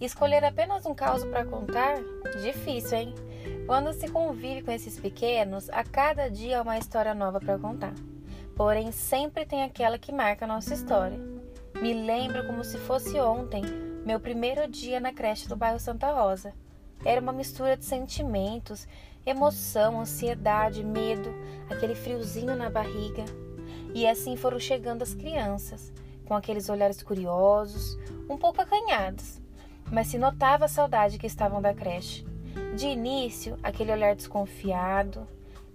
Escolher apenas um caso para contar? Difícil, hein? Quando se convive com esses pequenos, a cada dia há uma história nova para contar. Porém, sempre tem aquela que marca a nossa história. Me lembro como se fosse ontem, meu primeiro dia na creche do bairro Santa Rosa. Era uma mistura de sentimentos, emoção, ansiedade, medo, aquele friozinho na barriga. E assim foram chegando as crianças, com aqueles olhares curiosos, um pouco acanhados, mas se notava a saudade que estavam da creche. De início, aquele olhar desconfiado,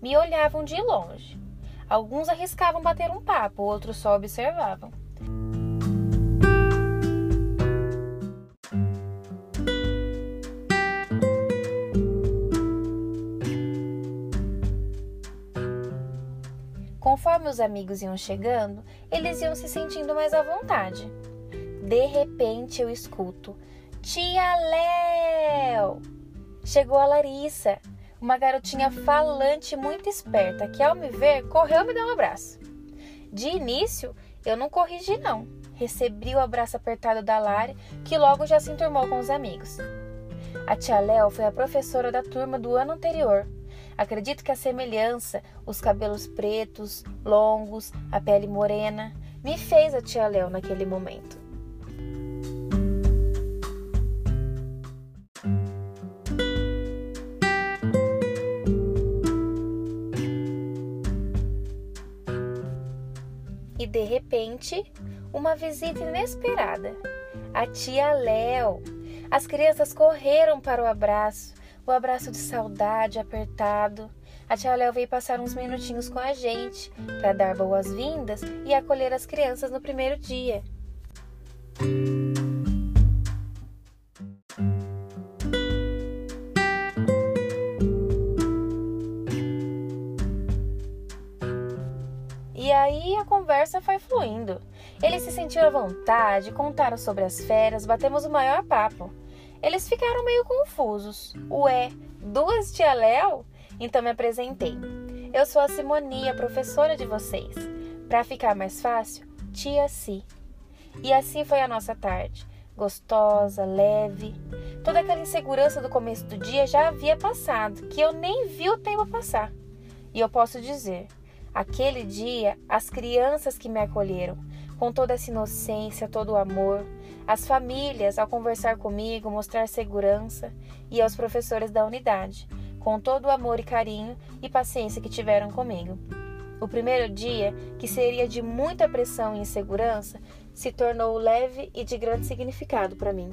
me olhavam de longe. Alguns arriscavam bater um papo, outros só observavam. Conforme os amigos iam chegando, eles iam se sentindo mais à vontade. De repente eu escuto: Tia Léo! Chegou a Larissa, uma garotinha falante muito esperta que, ao me ver, correu me dar um abraço. De início, eu não corrigi, não. Recebi o abraço apertado da Lari, que logo já se enturmou com os amigos. A tia Léo foi a professora da turma do ano anterior. Acredito que a semelhança, os cabelos pretos, longos, a pele morena, me fez a tia Léo naquele momento. e de repente, uma visita inesperada. A tia Léo. As crianças correram para o abraço, o abraço de saudade apertado. A tia Léo veio passar uns minutinhos com a gente para dar boas-vindas e acolher as crianças no primeiro dia. E aí a conversa foi fluindo. Eles se sentiram à vontade, contaram sobre as férias, batemos o maior papo. Eles ficaram meio confusos. Ué, duas tia Léo? Então me apresentei. Eu sou a Simonia, professora de vocês. Para ficar mais fácil, tia Si. E assim foi a nossa tarde. Gostosa, leve. Toda aquela insegurança do começo do dia já havia passado, que eu nem vi o tempo passar. E eu posso dizer, Aquele dia, as crianças que me acolheram, com toda essa inocência, todo o amor, as famílias ao conversar comigo, mostrar segurança, e aos professores da unidade, com todo o amor e carinho e paciência que tiveram comigo. O primeiro dia, que seria de muita pressão e insegurança, se tornou leve e de grande significado para mim.